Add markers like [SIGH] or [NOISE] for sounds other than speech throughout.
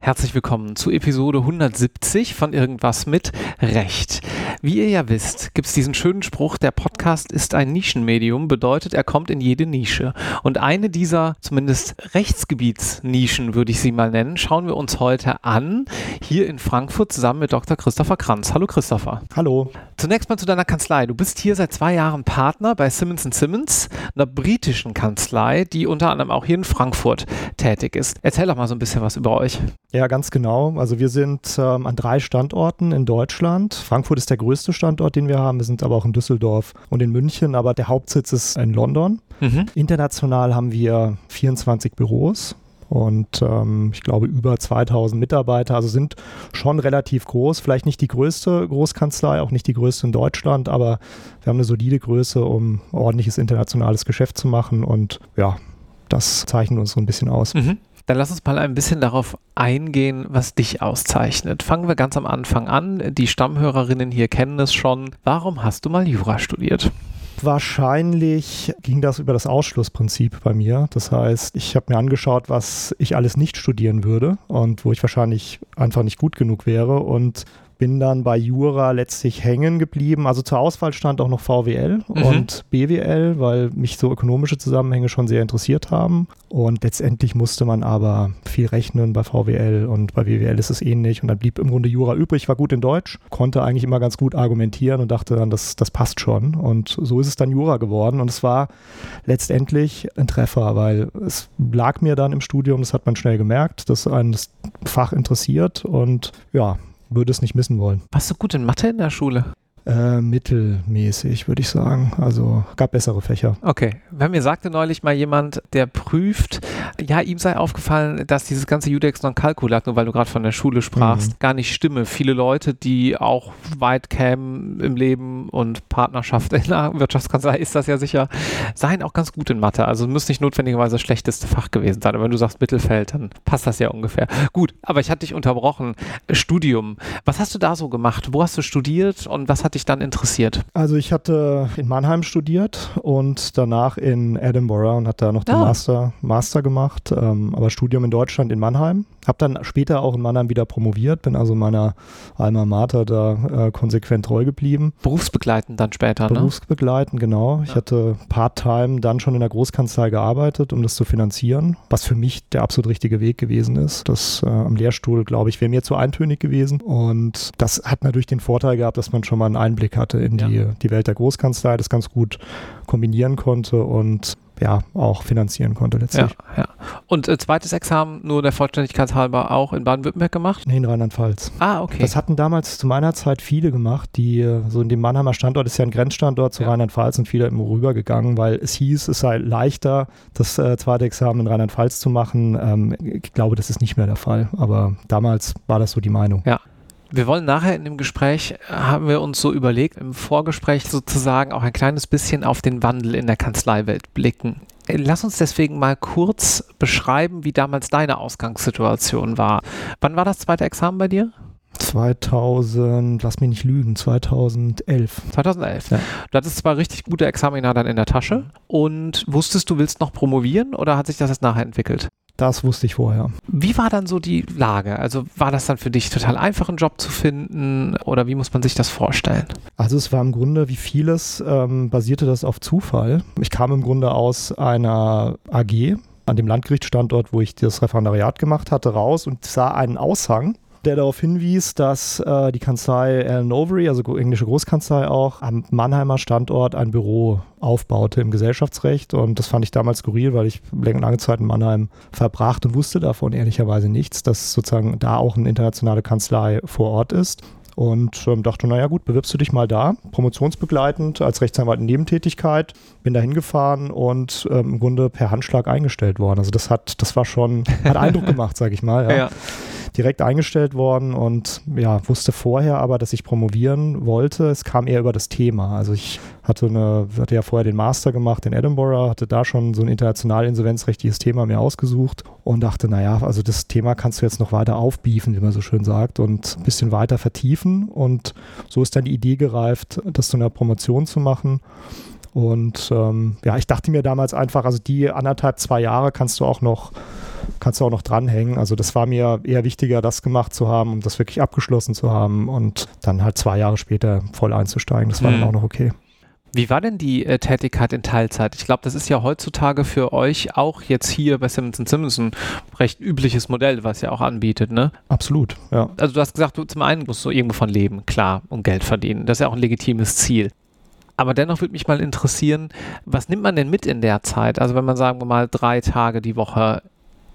Herzlich willkommen zu Episode 170 von Irgendwas mit Recht. Wie ihr ja wisst, gibt es diesen schönen Spruch, der Podcast ist ein Nischenmedium, bedeutet, er kommt in jede Nische. Und eine dieser zumindest Rechtsgebietsnischen, würde ich sie mal nennen, schauen wir uns heute an, hier in Frankfurt zusammen mit Dr. Christopher Kranz. Hallo Christopher. Hallo. Zunächst mal zu deiner Kanzlei. Du bist hier seit zwei Jahren Partner bei Simmons Simmons, einer britischen Kanzlei, die unter anderem auch hier in Frankfurt tätig ist. Erzähl doch mal so ein bisschen was über euch. Ja, ganz genau. Also wir sind ähm, an drei Standorten in Deutschland. Frankfurt ist der größte Standort, den wir haben. Wir sind aber auch in Düsseldorf und in München, aber der Hauptsitz ist in London. Mhm. International haben wir 24 Büros und ähm, ich glaube über 2000 Mitarbeiter, also sind schon relativ groß. Vielleicht nicht die größte Großkanzlei, auch nicht die größte in Deutschland, aber wir haben eine solide Größe, um ordentliches internationales Geschäft zu machen und ja, das zeichnet uns so ein bisschen aus. Mhm. Dann lass uns mal ein bisschen darauf eingehen, was dich auszeichnet. Fangen wir ganz am Anfang an. Die Stammhörerinnen hier kennen es schon. Warum hast du mal Jura studiert? Wahrscheinlich ging das über das Ausschlussprinzip bei mir. Das heißt, ich habe mir angeschaut, was ich alles nicht studieren würde und wo ich wahrscheinlich einfach nicht gut genug wäre und bin dann bei Jura letztlich hängen geblieben. Also zur Auswahl stand auch noch VWL mhm. und BWL, weil mich so ökonomische Zusammenhänge schon sehr interessiert haben. Und letztendlich musste man aber viel rechnen bei VWL und bei BWL ist es ähnlich. Und dann blieb im Grunde Jura übrig. War gut in Deutsch, konnte eigentlich immer ganz gut argumentieren und dachte dann, das, das passt schon. Und so ist es dann Jura geworden. Und es war letztendlich ein Treffer, weil es lag mir dann im Studium, das hat man schnell gemerkt, dass einen das Fach interessiert. Und ja, würde es nicht missen wollen. Warst du gut in Mathe in der Schule? Äh, mittelmäßig, würde ich sagen. Also gab bessere Fächer. Okay. Bei mir sagte neulich mal jemand, der prüft, ja, ihm sei aufgefallen, dass dieses ganze Judex non calculat, nur weil du gerade von der Schule sprachst, mhm. gar nicht stimme. Viele Leute, die auch weit kämen im Leben und Partnerschaft in der Wirtschaftskanzlei ist das ja sicher, seien auch ganz gut in Mathe. Also muss nicht notwendigerweise das schlechteste Fach gewesen sein. Aber wenn du sagst Mittelfeld, dann passt das ja ungefähr. Gut, aber ich hatte dich unterbrochen. Studium. Was hast du da so gemacht? Wo hast du studiert und was hat dich dann interessiert? Also ich hatte in Mannheim studiert und danach in Edinburgh und hatte da noch den ah. Master, Master gemacht, ähm, aber Studium in Deutschland in Mannheim. Habe dann später auch in Mannheim wieder promoviert, bin also meiner Alma Mater da äh, konsequent treu geblieben. Berufsbegleitend dann später, ne? Berufsbegleitend, genau. Ja. Ich hatte Part-Time dann schon in der Großkanzlei gearbeitet, um das zu finanzieren, was für mich der absolut richtige Weg gewesen ist. Das äh, am Lehrstuhl, glaube ich, wäre mir zu eintönig gewesen und das hat natürlich den Vorteil gehabt, dass man schon mal einen Einblick hatte in ja. die, die Welt der Großkanzlei, das ganz gut kombinieren konnte und ja, auch finanzieren konnte letztlich. Ja, ja. Und äh, zweites Examen nur der Vollständigkeit halber auch in Baden-Württemberg gemacht? Nee, in Rheinland-Pfalz. Ah, okay. Das hatten damals zu meiner Zeit viele gemacht, die äh, so in dem Mannheimer Standort ist ja ein Grenzstandort zu ja. Rheinland-Pfalz und viele immer rübergegangen, weil es hieß, es sei leichter, das äh, zweite Examen in Rheinland-Pfalz zu machen. Ähm, ich glaube, das ist nicht mehr der Fall, aber damals war das so die Meinung. Ja, wir wollen nachher in dem Gespräch, haben wir uns so überlegt, im Vorgespräch sozusagen auch ein kleines bisschen auf den Wandel in der Kanzleiwelt blicken. Lass uns deswegen mal kurz beschreiben, wie damals deine Ausgangssituation war. Wann war das zweite Examen bei dir? 2000, lass mich nicht lügen, 2011. 2011. Ja. Du hattest zwar richtig gute Examina dann in der Tasche und wusstest, du willst noch promovieren oder hat sich das jetzt nachher entwickelt? Das wusste ich vorher. Wie war dann so die Lage? Also war das dann für dich total einfach, einen Job zu finden oder wie muss man sich das vorstellen? Also es war im Grunde wie vieles, ähm, basierte das auf Zufall. Ich kam im Grunde aus einer AG an dem Landgerichtsstandort, wo ich das Referendariat gemacht hatte, raus und sah einen Aushang der darauf hinwies, dass äh, die Kanzlei Alan Overy, also englische Großkanzlei auch, am Mannheimer Standort ein Büro aufbaute im Gesellschaftsrecht. Und das fand ich damals skurril, weil ich lange Zeit in Mannheim verbracht und wusste davon ehrlicherweise nichts, dass sozusagen da auch eine internationale Kanzlei vor Ort ist und ähm, dachte, naja gut, bewirbst du dich mal da, promotionsbegleitend als Rechtsanwalt in Nebentätigkeit, bin da hingefahren und ähm, im Grunde per Handschlag eingestellt worden. Also das hat, das war schon, hat Eindruck [LAUGHS] gemacht, sage ich mal. Ja. ja direkt eingestellt worden und ja, wusste vorher aber, dass ich promovieren wollte. Es kam eher über das Thema. Also ich hatte eine, hatte ja vorher den Master gemacht in Edinburgh, hatte da schon so ein international insolvenzrechtliches Thema mir ausgesucht und dachte, naja, also das Thema kannst du jetzt noch weiter aufbiefen, wie man so schön sagt, und ein bisschen weiter vertiefen. Und so ist dann die Idee gereift, das zu einer Promotion zu machen. Und ähm, ja, ich dachte mir damals einfach, also die anderthalb, zwei Jahre kannst du auch noch kannst du auch noch dranhängen. Also das war mir eher wichtiger, das gemacht zu haben, um das wirklich abgeschlossen zu haben und dann halt zwei Jahre später voll einzusteigen. Das war mhm. dann auch noch okay. Wie war denn die äh, Tätigkeit in Teilzeit? Ich glaube, das ist ja heutzutage für euch auch jetzt hier bei Simmons Simmons ein recht übliches Modell, was ihr auch anbietet, ne? Absolut, ja. Also du hast gesagt, du zum einen musst du irgendwo von leben, klar, und Geld verdienen. Das ist ja auch ein legitimes Ziel. Aber dennoch würde mich mal interessieren, was nimmt man denn mit in der Zeit? Also wenn man sagen wir mal drei Tage die Woche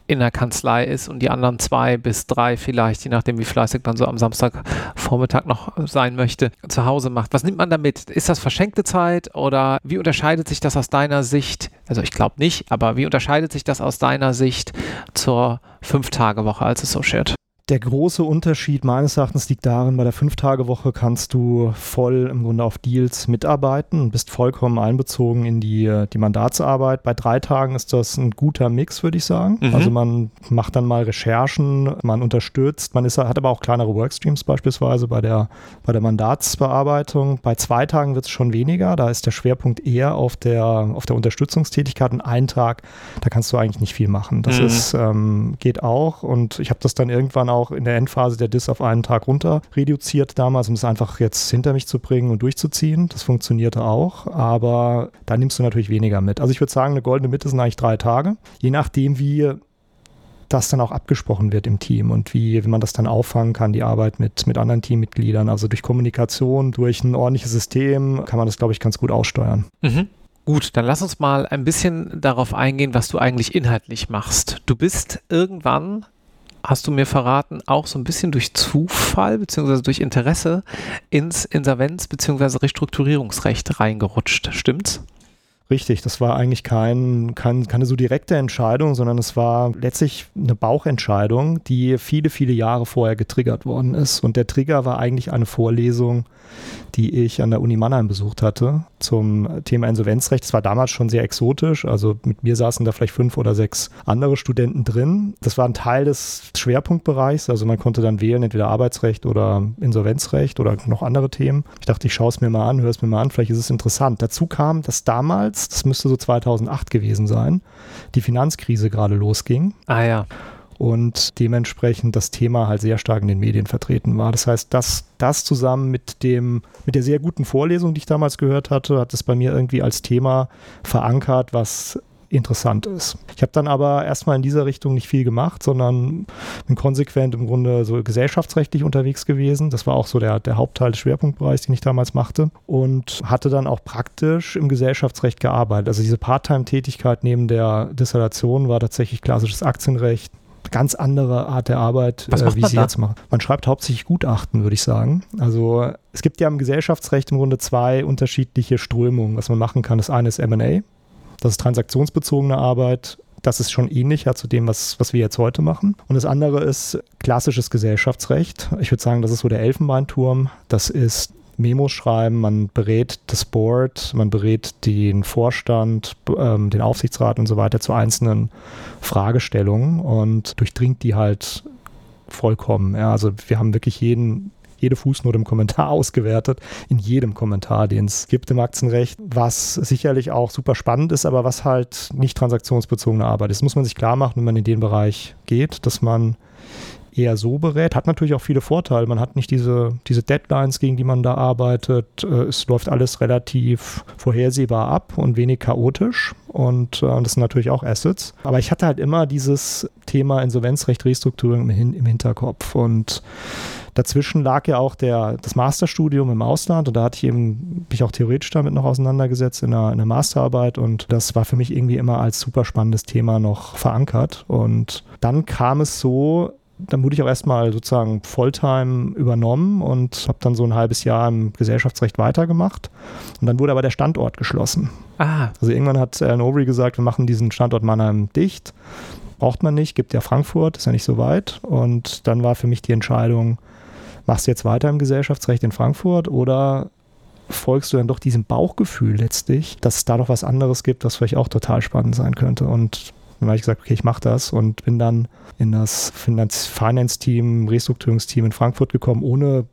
in der Kanzlei ist und die anderen zwei bis drei vielleicht, je nachdem wie fleißig man so am Samstagvormittag noch sein möchte, zu Hause macht. Was nimmt man damit? Ist das verschenkte Zeit oder wie unterscheidet sich das aus deiner Sicht? Also ich glaube nicht, aber wie unterscheidet sich das aus deiner Sicht zur Fünf-Tage-Woche als Associate? Der große Unterschied meines Erachtens liegt darin, bei der Fünf-Tage-Woche kannst du voll im Grunde auf Deals mitarbeiten und bist vollkommen einbezogen in die, die Mandatsarbeit. Bei drei Tagen ist das ein guter Mix, würde ich sagen. Mhm. Also man macht dann mal Recherchen, man unterstützt, man ist, hat aber auch kleinere Workstreams beispielsweise bei der, bei der Mandatsbearbeitung. Bei zwei Tagen wird es schon weniger, da ist der Schwerpunkt eher auf der, auf der Unterstützungstätigkeit und ein Tag, da kannst du eigentlich nicht viel machen. Das mhm. ist, ähm, geht auch und ich habe das dann irgendwann auch auch in der Endphase der Diss auf einen Tag runter reduziert damals, um es einfach jetzt hinter mich zu bringen und durchzuziehen. Das funktionierte auch, aber da nimmst du natürlich weniger mit. Also ich würde sagen, eine goldene Mitte sind eigentlich drei Tage. Je nachdem, wie das dann auch abgesprochen wird im Team und wie, wie man das dann auffangen kann, die Arbeit mit, mit anderen Teammitgliedern. Also durch Kommunikation, durch ein ordentliches System kann man das, glaube ich, ganz gut aussteuern. Mhm. Gut, dann lass uns mal ein bisschen darauf eingehen, was du eigentlich inhaltlich machst. Du bist irgendwann hast du mir verraten, auch so ein bisschen durch Zufall bzw. durch Interesse ins Insolvenz- bzw. Restrukturierungsrecht reingerutscht. Stimmt's? Richtig, das war eigentlich kein, kein, keine so direkte Entscheidung, sondern es war letztlich eine Bauchentscheidung, die viele, viele Jahre vorher getriggert worden ist. Und der Trigger war eigentlich eine Vorlesung die ich an der Uni Mannheim besucht hatte zum Thema Insolvenzrecht. Es war damals schon sehr exotisch. Also mit mir saßen da vielleicht fünf oder sechs andere Studenten drin. Das war ein Teil des Schwerpunktbereichs. Also man konnte dann wählen, entweder Arbeitsrecht oder Insolvenzrecht oder noch andere Themen. Ich dachte, ich schaue es mir mal an, höre es mir mal an, vielleicht ist es interessant. Dazu kam, dass damals, das müsste so 2008 gewesen sein, die Finanzkrise gerade losging. Ah ja und dementsprechend das Thema halt sehr stark in den Medien vertreten war. Das heißt, das, das zusammen mit dem, mit der sehr guten Vorlesung, die ich damals gehört hatte, hat es bei mir irgendwie als Thema verankert, was interessant ist. Ich habe dann aber erstmal in dieser Richtung nicht viel gemacht, sondern bin konsequent im Grunde so gesellschaftsrechtlich unterwegs gewesen. Das war auch so der, der Hauptteil des Schwerpunktbereichs, den ich damals machte und hatte dann auch praktisch im Gesellschaftsrecht gearbeitet. Also diese Part-Time-Tätigkeit neben der Dissertation war tatsächlich klassisches Aktienrecht, ganz andere Art der Arbeit, äh, wie sie da? jetzt machen. Man schreibt hauptsächlich Gutachten, würde ich sagen. Also es gibt ja im Gesellschaftsrecht im Grunde zwei unterschiedliche Strömungen, was man machen kann. Das eine ist MA, das ist transaktionsbezogene Arbeit. Das ist schon ähnlicher zu dem, was, was wir jetzt heute machen. Und das andere ist klassisches Gesellschaftsrecht. Ich würde sagen, das ist so der Elfenbeinturm. Das ist Memos schreiben, man berät das Board, man berät den Vorstand, ähm, den Aufsichtsrat und so weiter zu einzelnen Fragestellungen und durchdringt die halt vollkommen. Ja, also wir haben wirklich jeden, jede Fußnote im Kommentar [LAUGHS] ausgewertet, in jedem Kommentar, den es gibt im Aktienrecht, was sicherlich auch super spannend ist, aber was halt nicht transaktionsbezogene Arbeit ist. Muss man sich klar machen, wenn man in den Bereich geht, dass man eher so berät. Hat natürlich auch viele Vorteile. Man hat nicht diese, diese Deadlines, gegen die man da arbeitet. Äh, es läuft alles relativ vorhersehbar ab und wenig chaotisch. Und äh, das sind natürlich auch Assets. Aber ich hatte halt immer dieses Thema Insolvenzrecht, Restrukturierung im, im Hinterkopf. Und dazwischen lag ja auch der, das Masterstudium im Ausland und da hatte ich eben mich auch theoretisch damit noch auseinandergesetzt in einer, in einer Masterarbeit und das war für mich irgendwie immer als super spannendes Thema noch verankert. Und dann kam es so, dann wurde ich auch erstmal sozusagen Volltime übernommen und habe dann so ein halbes Jahr im Gesellschaftsrecht weitergemacht. Und dann wurde aber der Standort geschlossen. Ah. Also irgendwann hat Alan Overy gesagt, wir machen diesen Standort Mannheim dicht. Braucht man nicht, gibt ja Frankfurt, ist ja nicht so weit. Und dann war für mich die Entscheidung, machst du jetzt weiter im Gesellschaftsrecht in Frankfurt oder folgst du dann doch diesem Bauchgefühl letztlich, dass es da noch was anderes gibt, was vielleicht auch total spannend sein könnte. Und dann habe ich gesagt, okay, ich mache das und bin dann in das Finance-Team, Restrukturierungsteam in Frankfurt gekommen, ohne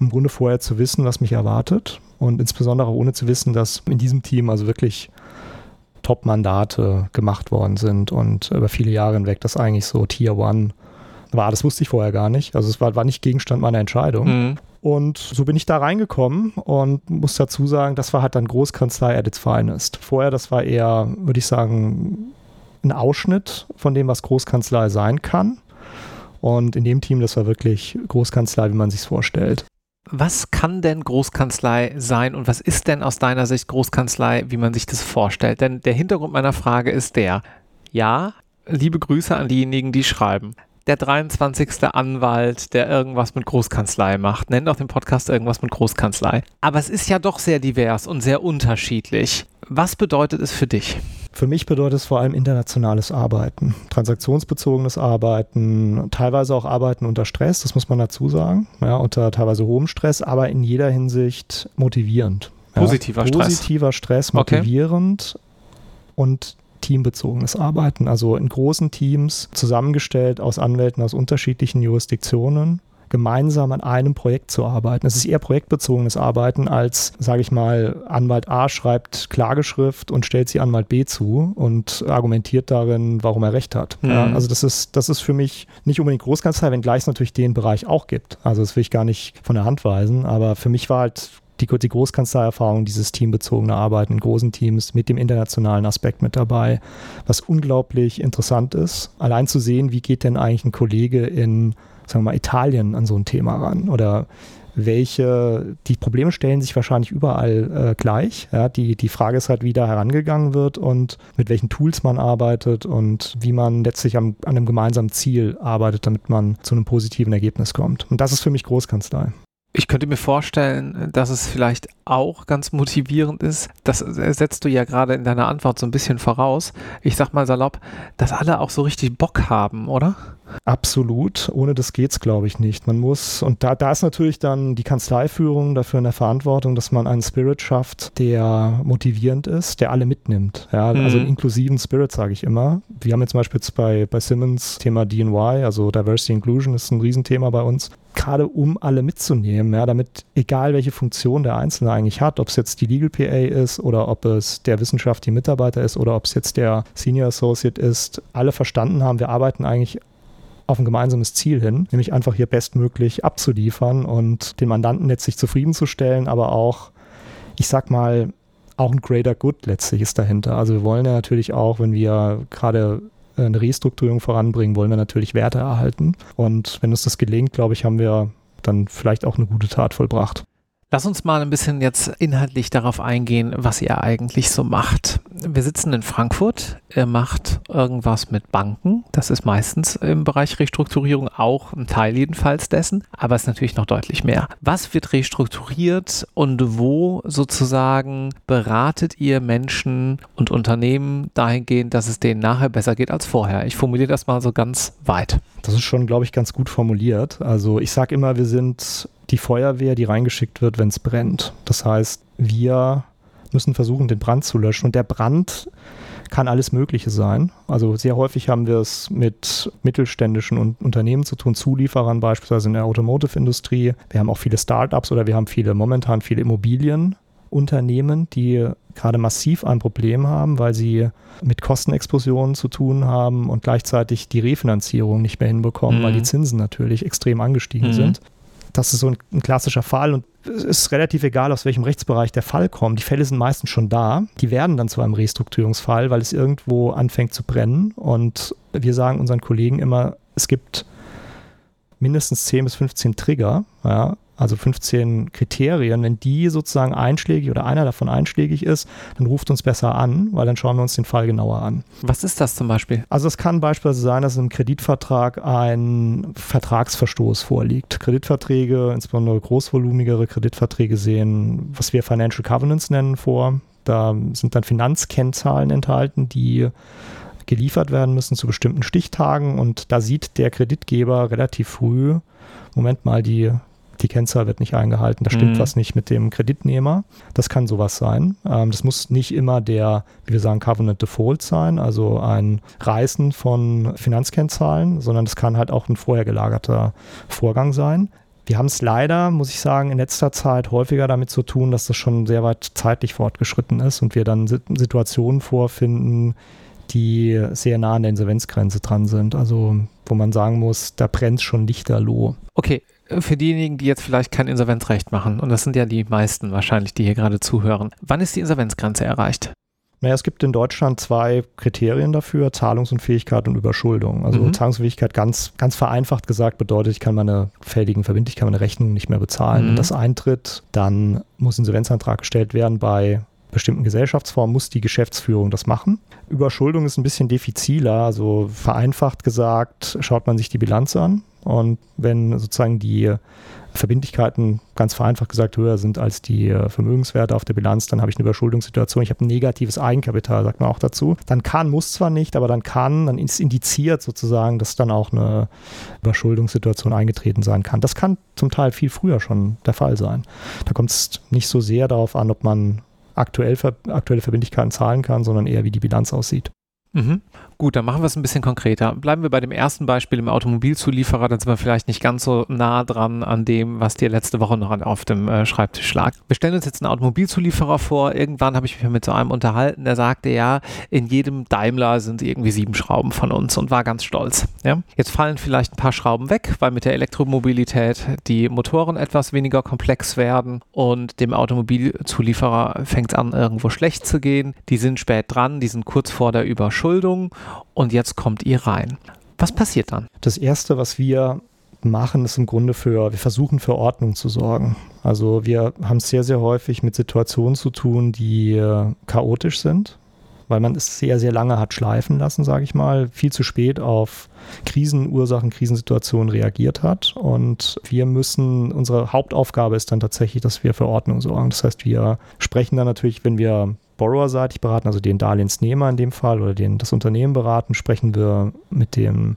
im Grunde vorher zu wissen, was mich erwartet. und insbesondere ohne zu wissen, dass in diesem Team also wirklich Top-Mandate gemacht worden sind und über viele Jahre hinweg das eigentlich so Tier One war. Das wusste ich vorher gar nicht. Also es war, war nicht Gegenstand meiner Entscheidung. Mhm. Und so bin ich da reingekommen und muss dazu sagen, das war halt dann Großkanzlei at its finest. Vorher, das war eher, würde ich sagen, ein Ausschnitt von dem, was Großkanzlei sein kann. Und in dem Team, das war wirklich Großkanzlei, wie man sich vorstellt. Was kann denn Großkanzlei sein und was ist denn aus deiner Sicht Großkanzlei, wie man sich das vorstellt? Denn der Hintergrund meiner Frage ist der, ja, liebe Grüße an diejenigen, die schreiben der 23. Anwalt, der irgendwas mit Großkanzlei macht. Nennt auch den Podcast irgendwas mit Großkanzlei. Aber es ist ja doch sehr divers und sehr unterschiedlich. Was bedeutet es für dich? Für mich bedeutet es vor allem internationales Arbeiten, transaktionsbezogenes Arbeiten, teilweise auch Arbeiten unter Stress, das muss man dazu sagen, ja, unter teilweise hohem Stress, aber in jeder Hinsicht motivierend. Positiver ja. Stress. Positiver Stress, motivierend okay. und teambezogenes Arbeiten, also in großen Teams zusammengestellt aus Anwälten aus unterschiedlichen Jurisdiktionen gemeinsam an einem Projekt zu arbeiten. Es ist eher projektbezogenes Arbeiten als, sage ich mal, Anwalt A schreibt Klageschrift und stellt sie Anwalt B zu und argumentiert darin, warum er recht hat. Mhm. Ja, also das ist, das ist für mich nicht unbedingt Großkanzlei, wenngleich es natürlich den Bereich auch gibt. Also das will ich gar nicht von der Hand weisen, aber für mich war halt die, die Großkanzleierfahrung, dieses teambezogene Arbeiten in großen Teams mit dem internationalen Aspekt mit dabei, was unglaublich interessant ist. Allein zu sehen, wie geht denn eigentlich ein Kollege in, sagen wir mal, Italien an so ein Thema ran oder welche, die Probleme stellen sich wahrscheinlich überall äh, gleich. Ja, die, die Frage ist halt, wie da herangegangen wird und mit welchen Tools man arbeitet und wie man letztlich am, an einem gemeinsamen Ziel arbeitet, damit man zu einem positiven Ergebnis kommt. Und das ist für mich Großkanzlei. Ich könnte mir vorstellen, dass es vielleicht auch ganz motivierend ist. Das setzt du ja gerade in deiner Antwort so ein bisschen voraus. Ich sag mal salopp, dass alle auch so richtig Bock haben, oder? Absolut. Ohne das geht's, glaube ich, nicht. Man muss, und da, da ist natürlich dann die Kanzleiführung dafür in der Verantwortung, dass man einen Spirit schafft, der motivierend ist, der alle mitnimmt. Ja, mhm. also einen inklusiven Spirit, sage ich immer. Wir haben jetzt zum Beispiel jetzt bei, bei Simmons Thema DNY, also Diversity Inclusion ist ein Riesenthema bei uns gerade um alle mitzunehmen, ja, damit egal welche Funktion der Einzelne eigentlich hat, ob es jetzt die Legal PA ist oder ob es der wissenschaftliche Mitarbeiter ist oder ob es jetzt der Senior Associate ist, alle verstanden haben, wir arbeiten eigentlich auf ein gemeinsames Ziel hin, nämlich einfach hier bestmöglich abzuliefern und den Mandanten letztlich zufriedenzustellen, aber auch, ich sag mal, auch ein greater good letztlich ist dahinter. Also wir wollen ja natürlich auch, wenn wir gerade eine Restrukturierung voranbringen, wollen wir natürlich Werte erhalten. Und wenn uns das gelingt, glaube ich, haben wir dann vielleicht auch eine gute Tat vollbracht. Lass uns mal ein bisschen jetzt inhaltlich darauf eingehen, was ihr eigentlich so macht. Wir sitzen in Frankfurt. Ihr macht irgendwas mit Banken. Das ist meistens im Bereich Restrukturierung auch ein Teil jedenfalls dessen, aber es ist natürlich noch deutlich mehr. Was wird restrukturiert und wo sozusagen beratet ihr Menschen und Unternehmen dahingehend, dass es denen nachher besser geht als vorher? Ich formuliere das mal so ganz weit. Das ist schon, glaube ich, ganz gut formuliert. Also ich sage immer, wir sind die Feuerwehr, die reingeschickt wird, wenn es brennt. Das heißt, wir müssen versuchen, den Brand zu löschen. Und der Brand kann alles Mögliche sein. Also sehr häufig haben wir es mit mittelständischen Unternehmen zu tun, Zulieferern beispielsweise in der Automotive-Industrie. Wir haben auch viele Startups oder wir haben viele, momentan viele Immobilienunternehmen, die gerade massiv ein Problem haben, weil sie mit Kostenexplosionen zu tun haben und gleichzeitig die Refinanzierung nicht mehr hinbekommen, mhm. weil die Zinsen natürlich extrem angestiegen mhm. sind das ist so ein, ein, klassischer Fall und es ist relativ egal, aus welchem Rechtsbereich der Fall kommt. Die Fälle sind meistens schon da. Die werden dann zu einem Restrukturierungsfall, weil es irgendwo anfängt zu brennen. Und wir sagen unseren Kollegen immer, es gibt mindestens 10 bis 15 Trigger, ja, also 15 Kriterien, wenn die sozusagen einschlägig oder einer davon einschlägig ist, dann ruft uns besser an, weil dann schauen wir uns den Fall genauer an. Was ist das zum Beispiel? Also es kann beispielsweise sein, dass im Kreditvertrag ein Vertragsverstoß vorliegt. Kreditverträge, insbesondere großvolumigere Kreditverträge sehen, was wir Financial Covenants nennen, vor. Da sind dann Finanzkennzahlen enthalten, die geliefert werden müssen zu bestimmten Stichtagen und da sieht der Kreditgeber relativ früh, Moment mal, die die Kennzahl wird nicht eingehalten, da stimmt mhm. was nicht mit dem Kreditnehmer. Das kann sowas sein. Ähm, das muss nicht immer der, wie wir sagen, Covenant Default sein, also ein Reißen von Finanzkennzahlen, sondern es kann halt auch ein vorher gelagerter Vorgang sein. Wir haben es leider, muss ich sagen, in letzter Zeit häufiger damit zu tun, dass das schon sehr weit zeitlich fortgeschritten ist und wir dann Situationen vorfinden, die sehr nah an der Insolvenzgrenze dran sind. Also wo man sagen muss, da brennt schon lichterloh. Okay, für diejenigen, die jetzt vielleicht kein Insolvenzrecht machen, und das sind ja die meisten wahrscheinlich, die hier gerade zuhören, wann ist die Insolvenzgrenze erreicht? Naja, es gibt in Deutschland zwei Kriterien dafür, Zahlungsunfähigkeit und Überschuldung. Also mhm. Zahlungsunfähigkeit ganz, ganz vereinfacht gesagt bedeutet, ich kann meine fälligen Verbindlichkeiten, kann meine Rechnung nicht mehr bezahlen. Mhm. Wenn das eintritt, dann muss Insolvenzantrag gestellt werden bei bestimmten Gesellschaftsformen muss die Geschäftsführung das machen. Überschuldung ist ein bisschen diffiziler, also vereinfacht gesagt, schaut man sich die Bilanz an und wenn sozusagen die Verbindlichkeiten ganz vereinfacht gesagt höher sind als die äh, Vermögenswerte auf der Bilanz, dann habe ich eine Überschuldungssituation. Ich habe ein negatives Eigenkapital, sagt man auch dazu. Dann kann, muss zwar nicht, aber dann kann, dann ist indiziert sozusagen, dass dann auch eine Überschuldungssituation eingetreten sein kann. Das kann zum Teil viel früher schon der Fall sein. Da kommt es nicht so sehr darauf an, ob man aktuell, aktuelle Verbindlichkeiten zahlen kann, sondern eher wie die Bilanz aussieht. Mhm. Gut, dann machen wir es ein bisschen konkreter. Bleiben wir bei dem ersten Beispiel im Automobilzulieferer, dann sind wir vielleicht nicht ganz so nah dran an dem, was dir letzte Woche noch auf dem äh, Schreibtisch lag. Wir stellen uns jetzt einen Automobilzulieferer vor. Irgendwann habe ich mich mit so einem unterhalten, der sagte, ja, in jedem Daimler sind irgendwie sieben Schrauben von uns und war ganz stolz. Ja? Jetzt fallen vielleicht ein paar Schrauben weg, weil mit der Elektromobilität die Motoren etwas weniger komplex werden und dem Automobilzulieferer fängt es an, irgendwo schlecht zu gehen. Die sind spät dran, die sind kurz vor der Überschuldung und jetzt kommt ihr rein. Was passiert dann? Das Erste, was wir machen, ist im Grunde für, wir versuchen für Ordnung zu sorgen. Also wir haben es sehr, sehr häufig mit Situationen zu tun, die äh, chaotisch sind, weil man es sehr, sehr lange hat schleifen lassen, sage ich mal, viel zu spät auf Krisenursachen, Krisensituationen reagiert hat. Und wir müssen, unsere Hauptaufgabe ist dann tatsächlich, dass wir für Ordnung sorgen. Das heißt, wir sprechen dann natürlich, wenn wir borrowerseitig beraten, also den Darlehensnehmer in dem Fall oder den, das Unternehmen beraten, sprechen wir mit den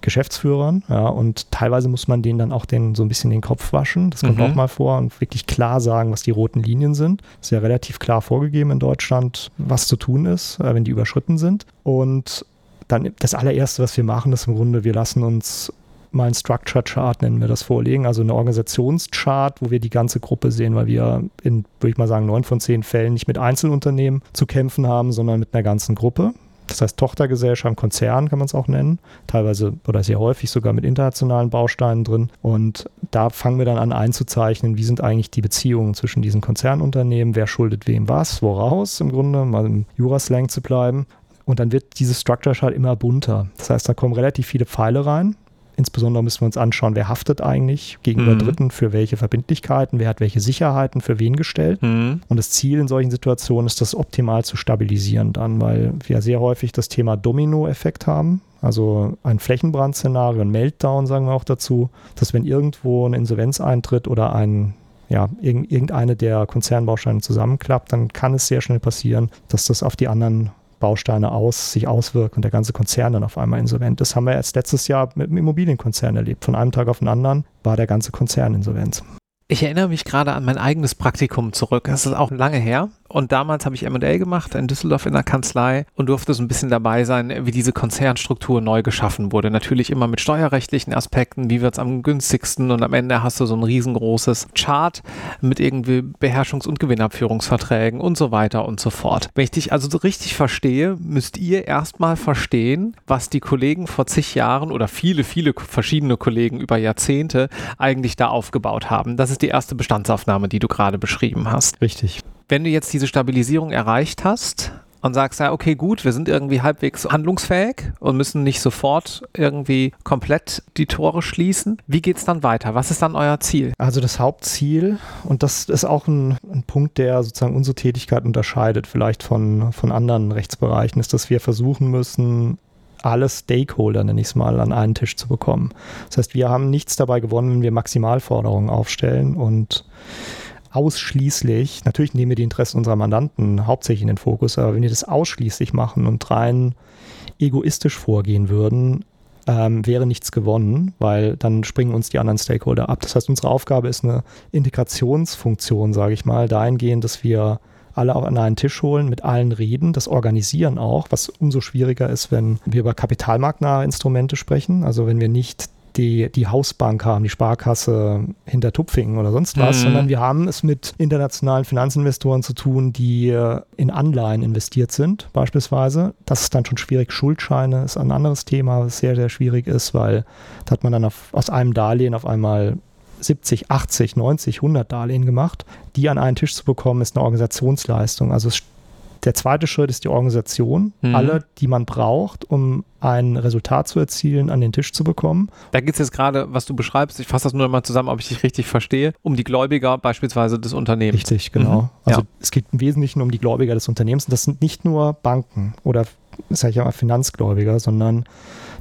Geschäftsführern. Ja, und teilweise muss man denen dann auch den, so ein bisschen den Kopf waschen. Das kommt mhm. auch mal vor und wirklich klar sagen, was die roten Linien sind. Ist ja relativ klar vorgegeben in Deutschland, was zu tun ist, äh, wenn die überschritten sind. Und dann das allererste, was wir machen, ist im Grunde, wir lassen uns mal ein Structure Chart, nennen wir das, vorlegen. Also eine Organisationschart, wo wir die ganze Gruppe sehen, weil wir in, würde ich mal sagen, neun von zehn Fällen nicht mit Einzelunternehmen zu kämpfen haben, sondern mit einer ganzen Gruppe. Das heißt Tochtergesellschaft, Konzern kann man es auch nennen, teilweise oder sehr häufig sogar mit internationalen Bausteinen drin. Und da fangen wir dann an einzuzeichnen, wie sind eigentlich die Beziehungen zwischen diesen Konzernunternehmen, wer schuldet wem was, woraus im Grunde, mal im Juraslang zu bleiben. Und dann wird dieses Structure Chart immer bunter. Das heißt, da kommen relativ viele Pfeile rein Insbesondere müssen wir uns anschauen, wer haftet eigentlich gegenüber mhm. Dritten für welche Verbindlichkeiten, wer hat welche Sicherheiten für wen gestellt. Mhm. Und das Ziel in solchen Situationen ist, das optimal zu stabilisieren dann, weil wir sehr häufig das Thema Domino-Effekt haben. Also ein Flächenbrandszenario, ein Meltdown, sagen wir auch dazu, dass wenn irgendwo eine Insolvenz eintritt oder ein ja, irgendeine der Konzernbausteine zusammenklappt, dann kann es sehr schnell passieren, dass das auf die anderen Bausteine aus, sich auswirken und der ganze Konzern dann auf einmal insolvent ist. Haben wir erst letztes Jahr mit dem Immobilienkonzern erlebt. Von einem Tag auf den anderen war der ganze Konzern insolvent. Ich erinnere mich gerade an mein eigenes Praktikum zurück. Das ist auch lange her. Und damals habe ich M&A gemacht in Düsseldorf in der Kanzlei und durfte so ein bisschen dabei sein, wie diese Konzernstruktur neu geschaffen wurde. Natürlich immer mit steuerrechtlichen Aspekten, wie wird es am günstigsten und am Ende hast du so ein riesengroßes Chart mit irgendwie Beherrschungs- und Gewinnabführungsverträgen und so weiter und so fort. Wenn ich dich also so richtig verstehe, müsst ihr erstmal verstehen, was die Kollegen vor zig Jahren oder viele, viele verschiedene Kollegen über Jahrzehnte eigentlich da aufgebaut haben. Das ist die erste Bestandsaufnahme, die du gerade beschrieben hast. Richtig wenn du jetzt diese Stabilisierung erreicht hast und sagst, ja, okay, gut, wir sind irgendwie halbwegs handlungsfähig und müssen nicht sofort irgendwie komplett die Tore schließen. Wie geht es dann weiter? Was ist dann euer Ziel? Also das Hauptziel, und das ist auch ein, ein Punkt, der sozusagen unsere Tätigkeit unterscheidet, vielleicht von, von anderen Rechtsbereichen, ist, dass wir versuchen müssen, alle Stakeholder, nenne ich es mal, an einen Tisch zu bekommen. Das heißt, wir haben nichts dabei gewonnen, wenn wir Maximalforderungen aufstellen und ausschließlich, natürlich nehmen wir die Interessen unserer Mandanten hauptsächlich in den Fokus, aber wenn wir das ausschließlich machen und rein egoistisch vorgehen würden, ähm, wäre nichts gewonnen, weil dann springen uns die anderen Stakeholder ab. Das heißt, unsere Aufgabe ist eine Integrationsfunktion, sage ich mal, dahingehend, dass wir alle an einen Tisch holen, mit allen reden, das organisieren auch, was umso schwieriger ist, wenn wir über kapitalmarktnahe Instrumente sprechen. Also wenn wir nicht die, die Hausbank haben, die Sparkasse hinter Tupfingen oder sonst was, mhm. sondern wir haben es mit internationalen Finanzinvestoren zu tun, die in Anleihen investiert sind, beispielsweise. Das ist dann schon schwierig. Schuldscheine ist ein anderes Thema, was sehr, sehr schwierig ist, weil da hat man dann auf, aus einem Darlehen auf einmal 70, 80, 90, 100 Darlehen gemacht. Die an einen Tisch zu bekommen, ist eine Organisationsleistung. Also es der zweite Schritt ist die Organisation. Mhm. Alle, die man braucht, um ein Resultat zu erzielen, an den Tisch zu bekommen. Da geht es jetzt gerade, was du beschreibst, ich fasse das nur mal zusammen, ob ich dich richtig verstehe, um die Gläubiger beispielsweise des Unternehmens. Richtig, genau. Mhm. Also ja. es geht im Wesentlichen um die Gläubiger des Unternehmens. Und das sind nicht nur Banken oder, sage ich mal, Finanzgläubiger, sondern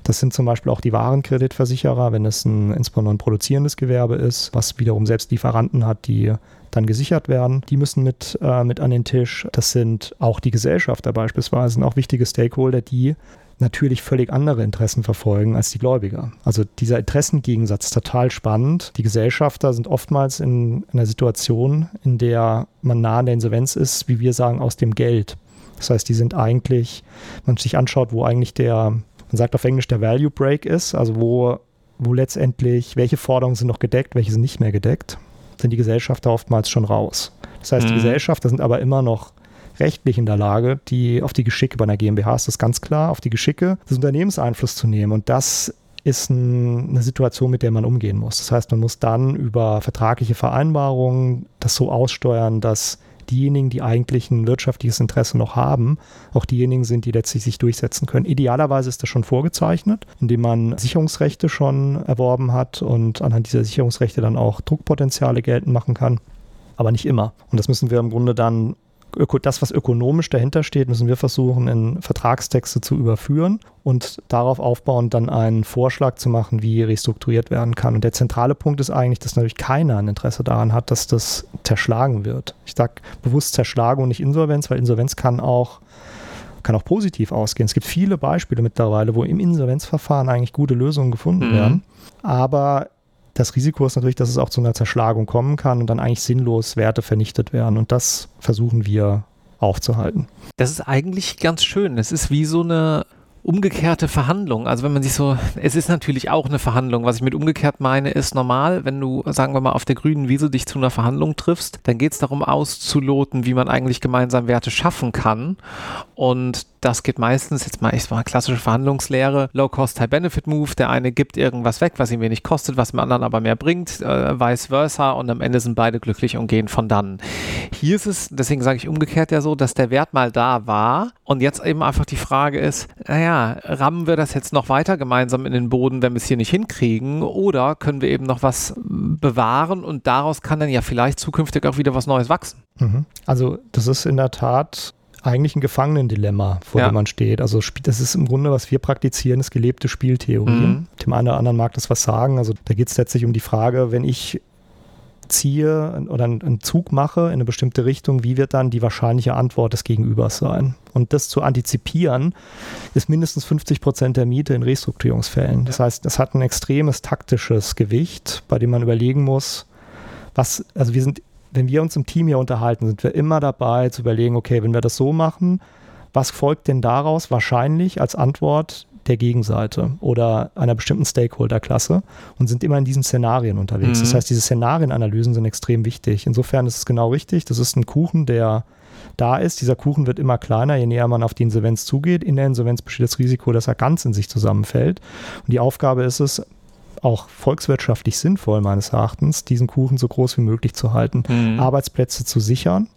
das sind zum Beispiel auch die Warenkreditversicherer, wenn es ein insbesondere ein produzierendes Gewerbe ist, was wiederum selbst Lieferanten hat, die dann gesichert werden. Die müssen mit, äh, mit an den Tisch. Das sind auch die Gesellschafter beispielsweise, sind auch wichtige Stakeholder, die natürlich völlig andere Interessen verfolgen als die Gläubiger. Also dieser Interessengegensatz ist total spannend. Die Gesellschafter sind oftmals in, in einer Situation, in der man nah an der Insolvenz ist, wie wir sagen, aus dem Geld. Das heißt, die sind eigentlich, wenn man sich anschaut, wo eigentlich der, man sagt auf Englisch, der Value Break ist, also wo, wo letztendlich, welche Forderungen sind noch gedeckt, welche sind nicht mehr gedeckt sind die Gesellschafter oftmals schon raus. Das heißt, mhm. die Gesellschafter sind aber immer noch rechtlich in der Lage, die auf die Geschicke bei einer GmbH ist das ganz klar, auf die Geschicke des Unternehmens Einfluss zu nehmen. Und das ist ein, eine Situation, mit der man umgehen muss. Das heißt, man muss dann über vertragliche Vereinbarungen das so aussteuern, dass diejenigen, die eigentlich ein wirtschaftliches Interesse noch haben, auch diejenigen sind, die letztlich sich durchsetzen können. Idealerweise ist das schon vorgezeichnet, indem man Sicherungsrechte schon erworben hat und anhand dieser Sicherungsrechte dann auch Druckpotenziale geltend machen kann. Aber nicht immer. Und das müssen wir im Grunde dann das, was ökonomisch dahinter steht, müssen wir versuchen, in Vertragstexte zu überführen und darauf aufbauend dann einen Vorschlag zu machen, wie restrukturiert werden kann. Und der zentrale Punkt ist eigentlich, dass natürlich keiner ein Interesse daran hat, dass das zerschlagen wird. Ich sage bewusst Zerschlagung und nicht Insolvenz, weil Insolvenz kann auch kann auch positiv ausgehen. Es gibt viele Beispiele mittlerweile, wo im Insolvenzverfahren eigentlich gute Lösungen gefunden mhm. werden. Aber das Risiko ist natürlich, dass es auch zu einer Zerschlagung kommen kann und dann eigentlich sinnlos Werte vernichtet werden. Und das versuchen wir aufzuhalten. Das ist eigentlich ganz schön. Es ist wie so eine umgekehrte Verhandlung. Also wenn man sich so, es ist natürlich auch eine Verhandlung. Was ich mit umgekehrt meine, ist normal, wenn du, sagen wir mal, auf der grünen Wiese dich zu einer Verhandlung triffst, dann geht es darum auszuloten, wie man eigentlich gemeinsam Werte schaffen kann. Und das geht meistens, jetzt mal, ich mal klassische Verhandlungslehre, Low-Cost, High-Benefit-Move. Der eine gibt irgendwas weg, was ihm wenig kostet, was dem anderen aber mehr bringt, äh, vice versa. Und am Ende sind beide glücklich und gehen von dann. Hier ist es, deswegen sage ich umgekehrt ja so, dass der Wert mal da war und jetzt eben einfach die Frage ist, naja, rammen wir das jetzt noch weiter gemeinsam in den Boden, wenn wir es hier nicht hinkriegen, oder können wir eben noch was bewahren und daraus kann dann ja vielleicht zukünftig auch wieder was Neues wachsen. Mhm. Also das ist in der Tat eigentlich ein Gefangenendilemma, vor ja. dem man steht. Also das ist im Grunde, was wir praktizieren, ist gelebte Spieltheorie. Mhm. Dem einen oder anderen mag das was sagen. Also da geht es letztlich um die Frage, wenn ich ziehe oder einen Zug mache in eine bestimmte Richtung, wie wird dann die wahrscheinliche Antwort des Gegenübers sein? Und das zu antizipieren, ist mindestens 50 Prozent der Miete in Restrukturierungsfällen. Das heißt, das hat ein extremes taktisches Gewicht, bei dem man überlegen muss, was, also wir sind wenn wir uns im Team hier unterhalten, sind wir immer dabei zu überlegen, okay, wenn wir das so machen, was folgt denn daraus wahrscheinlich als Antwort der Gegenseite oder einer bestimmten Stakeholder-Klasse und sind immer in diesen Szenarien unterwegs. Mhm. Das heißt, diese Szenarienanalysen sind extrem wichtig. Insofern ist es genau richtig. Das ist ein Kuchen, der da ist. Dieser Kuchen wird immer kleiner, je näher man auf die Insolvenz zugeht. In der Insolvenz besteht das Risiko, dass er ganz in sich zusammenfällt. Und die Aufgabe ist es, auch volkswirtschaftlich sinnvoll meines Erachtens, diesen Kuchen so groß wie möglich zu halten, mhm. Arbeitsplätze zu sichern,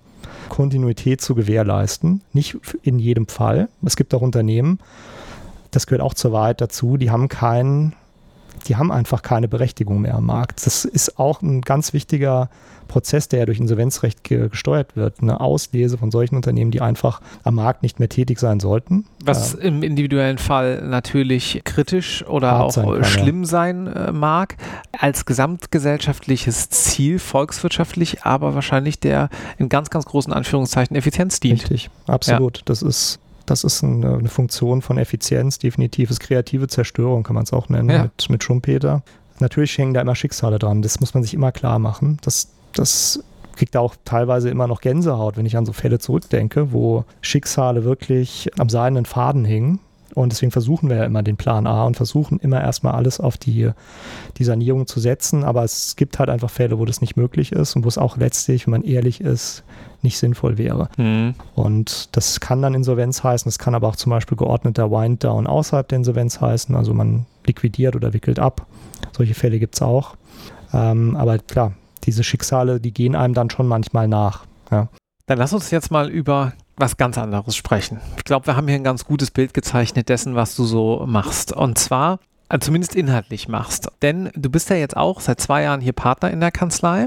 Kontinuität zu gewährleisten. Nicht in jedem Fall. Es gibt auch Unternehmen, das gehört auch zur Wahrheit dazu, die haben keinen die haben einfach keine Berechtigung mehr am Markt. Das ist auch ein ganz wichtiger Prozess, der ja durch Insolvenzrecht ge gesteuert wird. Eine Auslese von solchen Unternehmen, die einfach am Markt nicht mehr tätig sein sollten. Was äh, im individuellen Fall natürlich kritisch oder auch sein schlimm sein äh, mag. Als gesamtgesellschaftliches Ziel, volkswirtschaftlich, aber wahrscheinlich der in ganz, ganz großen Anführungszeichen Effizienz dient. Richtig, absolut. Ja. Das ist das ist eine, eine, Funktion von Effizienz, definitiv. Ist kreative Zerstörung, kann man es auch nennen, ja. mit, mit Schumpeter. Natürlich hängen da immer Schicksale dran. Das muss man sich immer klar machen. Das, das kriegt auch teilweise immer noch Gänsehaut, wenn ich an so Fälle zurückdenke, wo Schicksale wirklich am seidenen Faden hingen Und deswegen versuchen wir ja immer den Plan A und versuchen immer erstmal alles auf die, die Sanierung zu setzen. Aber es gibt halt einfach Fälle, wo das nicht möglich ist und wo es auch letztlich, wenn man ehrlich ist, nicht sinnvoll wäre. Mhm. Und das kann dann Insolvenz heißen, das kann aber auch zum Beispiel geordneter Wind-Down außerhalb der Insolvenz heißen. Also man liquidiert oder wickelt ab. Solche Fälle gibt es auch. Ähm, aber klar, diese Schicksale, die gehen einem dann schon manchmal nach. Ja. Dann lass uns jetzt mal über was ganz anderes sprechen. Ich glaube, wir haben hier ein ganz gutes Bild gezeichnet dessen, was du so machst. Und zwar also zumindest inhaltlich machst. Denn du bist ja jetzt auch seit zwei Jahren hier Partner in der Kanzlei.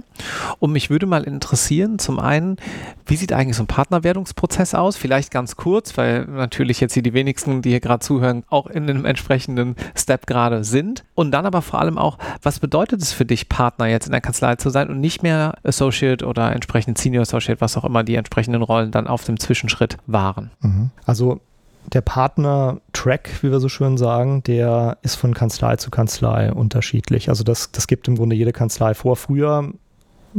Und mich würde mal interessieren, zum einen, wie sieht eigentlich so ein Partnerwerdungsprozess aus? Vielleicht ganz kurz, weil natürlich jetzt hier die wenigsten, die hier gerade zuhören, auch in einem entsprechenden Step gerade sind. Und dann aber vor allem auch, was bedeutet es für dich, Partner jetzt in der Kanzlei zu sein und nicht mehr Associate oder entsprechend Senior Associate, was auch immer die entsprechenden Rollen dann auf dem Zwischenschritt waren? Mhm. Also der Partner-Track, wie wir so schön sagen, der ist von Kanzlei zu Kanzlei unterschiedlich. Also das, das gibt im Grunde jede Kanzlei vor. Früher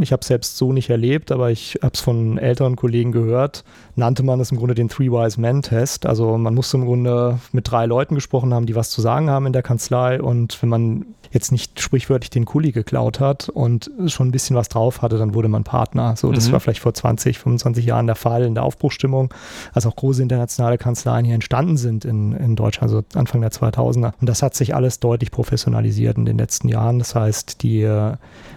ich habe es selbst so nicht erlebt, aber ich habe es von älteren Kollegen gehört, nannte man es im Grunde den Three Wise Men Test. Also man musste im Grunde mit drei Leuten gesprochen haben, die was zu sagen haben in der Kanzlei. Und wenn man jetzt nicht sprichwörtlich den Kuli geklaut hat und schon ein bisschen was drauf hatte, dann wurde man Partner. So, das mhm. war vielleicht vor 20, 25 Jahren der Fall in der Aufbruchstimmung, als auch große internationale Kanzleien hier entstanden sind in, in Deutschland, also Anfang der 2000er. Und das hat sich alles deutlich professionalisiert in den letzten Jahren. Das heißt, die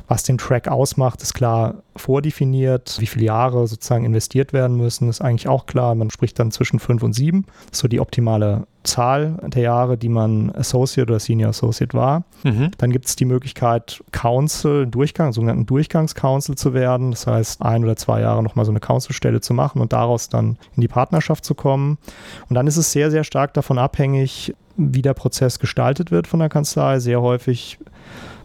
was den Track ausmacht, ist klar vordefiniert. Wie viele Jahre sozusagen investiert werden müssen, ist eigentlich auch klar. Man spricht dann zwischen fünf und sieben. Das ist so die optimale Zahl der Jahre, die man Associate oder Senior Associate war. Mhm. Dann gibt es die Möglichkeit, Council, Durchgang, sogenannten Durchgangs-Council zu werden. Das heißt, ein oder zwei Jahre nochmal so eine Council-Stelle zu machen und daraus dann in die Partnerschaft zu kommen. Und dann ist es sehr, sehr stark davon abhängig, wie der Prozess gestaltet wird von der Kanzlei. Sehr häufig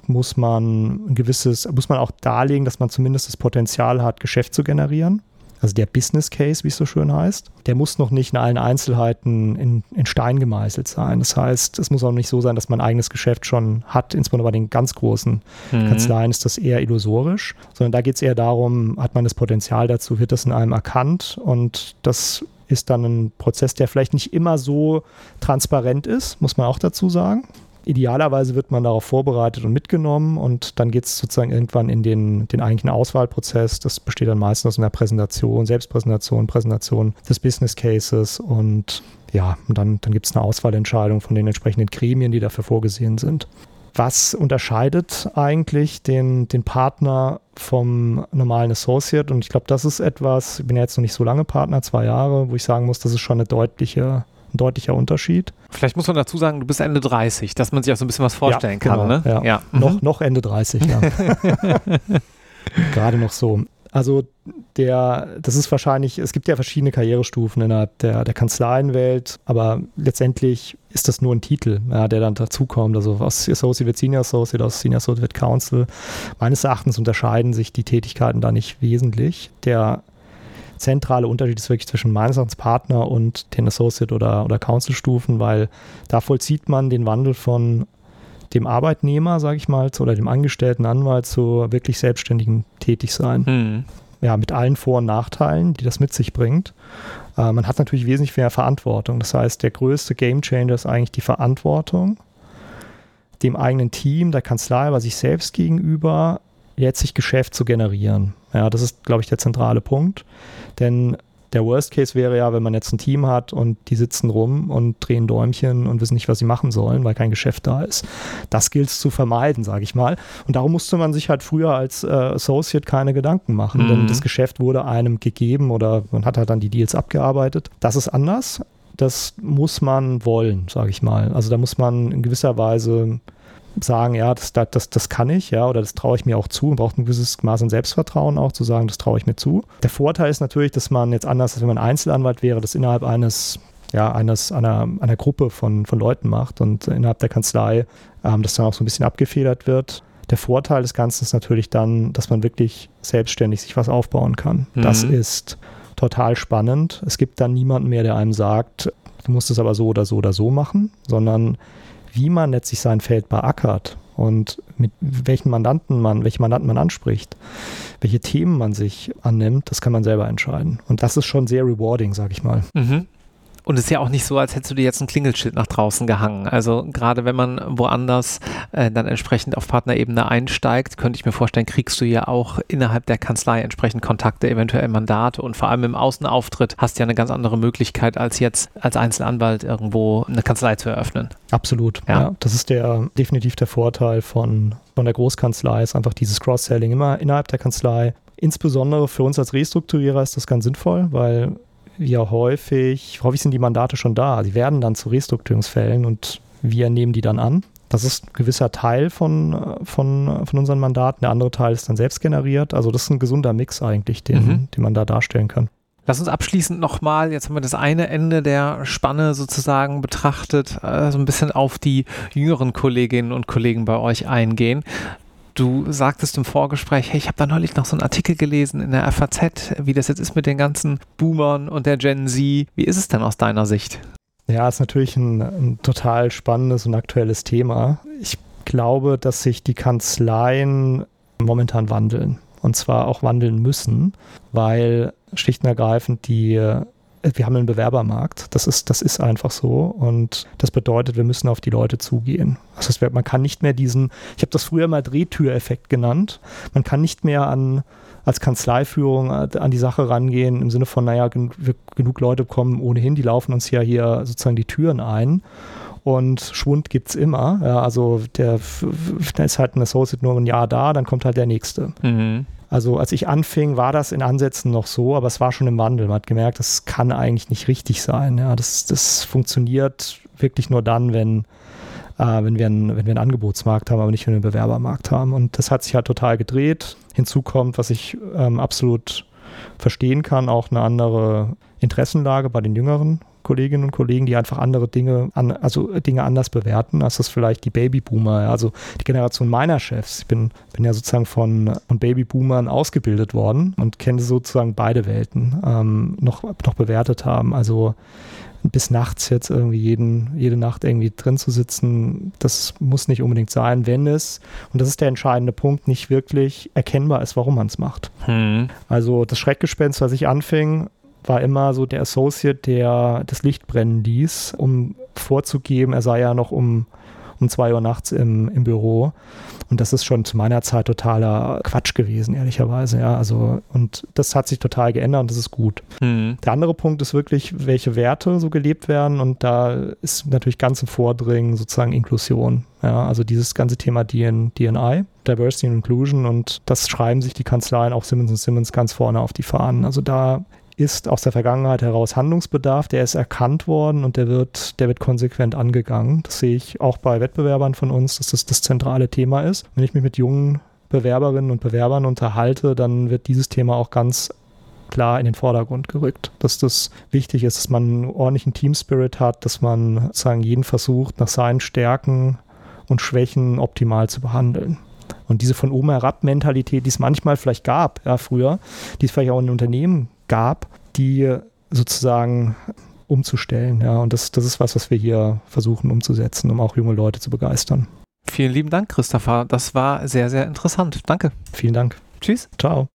muss man ein gewisses, muss man auch darlegen, dass man zumindest das Potenzial hat, Geschäft zu generieren. Also der Business Case, wie es so schön heißt, der muss noch nicht in allen Einzelheiten in, in Stein gemeißelt sein. Das heißt, es muss auch nicht so sein, dass man ein eigenes Geschäft schon hat. Insbesondere bei den ganz großen mhm. Kanzleien ist das eher illusorisch, sondern da geht es eher darum, hat man das Potenzial dazu, wird das in einem erkannt und das ist dann ein Prozess, der vielleicht nicht immer so transparent ist, muss man auch dazu sagen. Idealerweise wird man darauf vorbereitet und mitgenommen und dann geht es sozusagen irgendwann in den, den eigentlichen Auswahlprozess. Das besteht dann meistens aus einer Präsentation, Selbstpräsentation, Präsentation des Business Cases und ja, und dann, dann gibt es eine Auswahlentscheidung von den entsprechenden Gremien, die dafür vorgesehen sind. Was unterscheidet eigentlich den, den Partner vom normalen Associate? Und ich glaube, das ist etwas, ich bin ja jetzt noch nicht so lange Partner, zwei Jahre, wo ich sagen muss, das ist schon eine deutliche ein deutlicher Unterschied. Vielleicht muss man dazu sagen, du bist Ende 30, dass man sich auch so ein bisschen was vorstellen ja, kann. Genau, ne? ja. ja. Noch, mhm. noch Ende 30, ja. [LAUGHS] Gerade noch so. Also der, das ist wahrscheinlich, es gibt ja verschiedene Karrierestufen innerhalb der, der Kanzleienwelt, aber letztendlich ist das nur ein Titel, ja, der dann dazukommt. Also aus Associate wird Senior Associate, aus Senior Associate wird Counsel. Meines Erachtens unterscheiden sich die Tätigkeiten da nicht wesentlich. Der zentrale Unterschied ist wirklich zwischen meines Erachtens Partner und den Associate- oder, oder Council-Stufen, weil da vollzieht man den Wandel von dem Arbeitnehmer, sage ich mal, oder dem angestellten Anwalt zu wirklich selbstständigen Tätigsein. Mhm. Ja, mit allen Vor- und Nachteilen, die das mit sich bringt. Äh, man hat natürlich wesentlich mehr Verantwortung. Das heißt, der größte Gamechanger ist eigentlich die Verantwortung dem eigenen Team, der Kanzlei, aber sich selbst gegenüber, letztlich Geschäft zu generieren. Ja, das ist, glaube ich, der zentrale Punkt. Denn der Worst Case wäre ja, wenn man jetzt ein Team hat und die sitzen rum und drehen Däumchen und wissen nicht, was sie machen sollen, weil kein Geschäft da ist. Das gilt es zu vermeiden, sage ich mal. Und darum musste man sich halt früher als äh, Associate keine Gedanken machen, mhm. denn das Geschäft wurde einem gegeben oder man hat halt dann die Deals abgearbeitet. Das ist anders. Das muss man wollen, sage ich mal. Also da muss man in gewisser Weise sagen, ja, das, das, das kann ich, ja, oder das traue ich mir auch zu und braucht ein gewisses Maß an Selbstvertrauen auch zu sagen, das traue ich mir zu. Der Vorteil ist natürlich, dass man jetzt anders, als wenn man Einzelanwalt wäre, das innerhalb eines ja, eines, einer, einer Gruppe von, von Leuten macht und innerhalb der Kanzlei ähm, das dann auch so ein bisschen abgefedert wird. Der Vorteil des Ganzen ist natürlich dann, dass man wirklich selbstständig sich was aufbauen kann. Mhm. Das ist total spannend. Es gibt dann niemanden mehr, der einem sagt, du musst es aber so oder so oder so machen, sondern wie man letztlich sein Feld beackert und mit welchen Mandanten man, welche Mandanten man anspricht, welche Themen man sich annimmt, das kann man selber entscheiden. Und das ist schon sehr rewarding, sag ich mal. Mhm. Und es ist ja auch nicht so, als hättest du dir jetzt ein Klingelschild nach draußen gehangen. Also gerade wenn man woanders äh, dann entsprechend auf Partnerebene einsteigt, könnte ich mir vorstellen, kriegst du ja auch innerhalb der Kanzlei entsprechend Kontakte, eventuell Mandate und vor allem im Außenauftritt hast du ja eine ganz andere Möglichkeit, als jetzt als Einzelanwalt irgendwo eine Kanzlei zu eröffnen. Absolut. Ja, ja das ist der definitiv der Vorteil von, von der Großkanzlei, ist einfach dieses Cross-Selling immer innerhalb der Kanzlei. Insbesondere für uns als Restrukturierer ist das ganz sinnvoll, weil wir häufig, häufig sind die Mandate schon da. Sie werden dann zu Restrukturierungsfällen und wir nehmen die dann an. Das ist ein gewisser Teil von, von, von unseren Mandaten. Der andere Teil ist dann selbst generiert. Also das ist ein gesunder Mix eigentlich, den, mhm. den man da darstellen kann. Lass uns abschließend nochmal, jetzt haben wir das eine Ende der Spanne sozusagen betrachtet, äh, so ein bisschen auf die jüngeren Kolleginnen und Kollegen bei euch eingehen. Du sagtest im Vorgespräch, hey, ich habe da neulich noch so einen Artikel gelesen in der FAZ, wie das jetzt ist mit den ganzen Boomern und der Gen Z. Wie ist es denn aus deiner Sicht? Ja, ist natürlich ein, ein total spannendes und aktuelles Thema. Ich glaube, dass sich die Kanzleien momentan wandeln. Und zwar auch wandeln müssen, weil schlicht und ergreifend die wir haben einen Bewerbermarkt. Das ist, das ist einfach so. Und das bedeutet, wir müssen auf die Leute zugehen. Das heißt, man kann nicht mehr diesen, ich habe das früher mal Drehtüreffekt genannt. Man kann nicht mehr an, als Kanzleiführung an die Sache rangehen, im Sinne von, naja, genug, genug Leute kommen ohnehin, die laufen uns ja hier sozusagen die Türen ein. Und Schwund gibt es immer. Ja, also der, der ist halt ein Associate nur ein Jahr da, dann kommt halt der nächste. Mhm. Also als ich anfing, war das in Ansätzen noch so, aber es war schon im Wandel. Man hat gemerkt, das kann eigentlich nicht richtig sein. Ja, das, das funktioniert wirklich nur dann, wenn, äh, wenn, wir einen, wenn wir einen Angebotsmarkt haben, aber nicht wenn wir einen Bewerbermarkt haben. Und das hat sich halt total gedreht. Hinzu kommt, was ich ähm, absolut verstehen kann, auch eine andere Interessenlage bei den Jüngeren Kolleginnen und Kollegen, die einfach andere Dinge, an, also Dinge anders bewerten, als das vielleicht die Babyboomer, also die Generation meiner Chefs. Ich bin, bin ja sozusagen von, von Babyboomern ausgebildet worden und kenne sozusagen beide Welten ähm, noch, noch bewertet haben. Also bis nachts jetzt irgendwie jeden, jede Nacht irgendwie drin zu sitzen, das muss nicht unbedingt sein, wenn es, und das ist der entscheidende Punkt, nicht wirklich erkennbar ist, warum man es macht. Hm. Also das Schreckgespenst, was ich anfing, war immer so der Associate, der das Licht brennen ließ, um vorzugeben, er sei ja noch um, um zwei Uhr nachts im, im Büro. Und das ist schon zu meiner Zeit totaler Quatsch gewesen, ehrlicherweise. Ja, also, und das hat sich total geändert und das ist gut. Mhm. Der andere Punkt ist wirklich, welche Werte so gelebt werden. Und da ist natürlich ganz im Vordringen sozusagen Inklusion. Ja, also dieses ganze Thema DN, DNI, Diversity and Inclusion. Und das schreiben sich die Kanzleien, auch Simmons Simmons, ganz vorne auf die Fahnen. Also da ist aus der Vergangenheit heraus Handlungsbedarf, der ist erkannt worden und der wird, der wird konsequent angegangen. Das sehe ich auch bei Wettbewerbern von uns, dass das das zentrale Thema ist. Wenn ich mich mit jungen Bewerberinnen und Bewerbern unterhalte, dann wird dieses Thema auch ganz klar in den Vordergrund gerückt. Dass das wichtig ist, dass man einen ordentlichen Team-Spirit hat, dass man sozusagen jeden versucht, nach seinen Stärken und Schwächen optimal zu behandeln. Und diese von oben herab Mentalität, die es manchmal vielleicht gab, ja, früher, die es vielleicht auch in Unternehmen gab, die sozusagen umzustellen. Ja, und das, das ist was, was wir hier versuchen umzusetzen, um auch junge Leute zu begeistern. Vielen lieben Dank, Christopher. Das war sehr, sehr interessant. Danke. Vielen Dank. Tschüss. Ciao.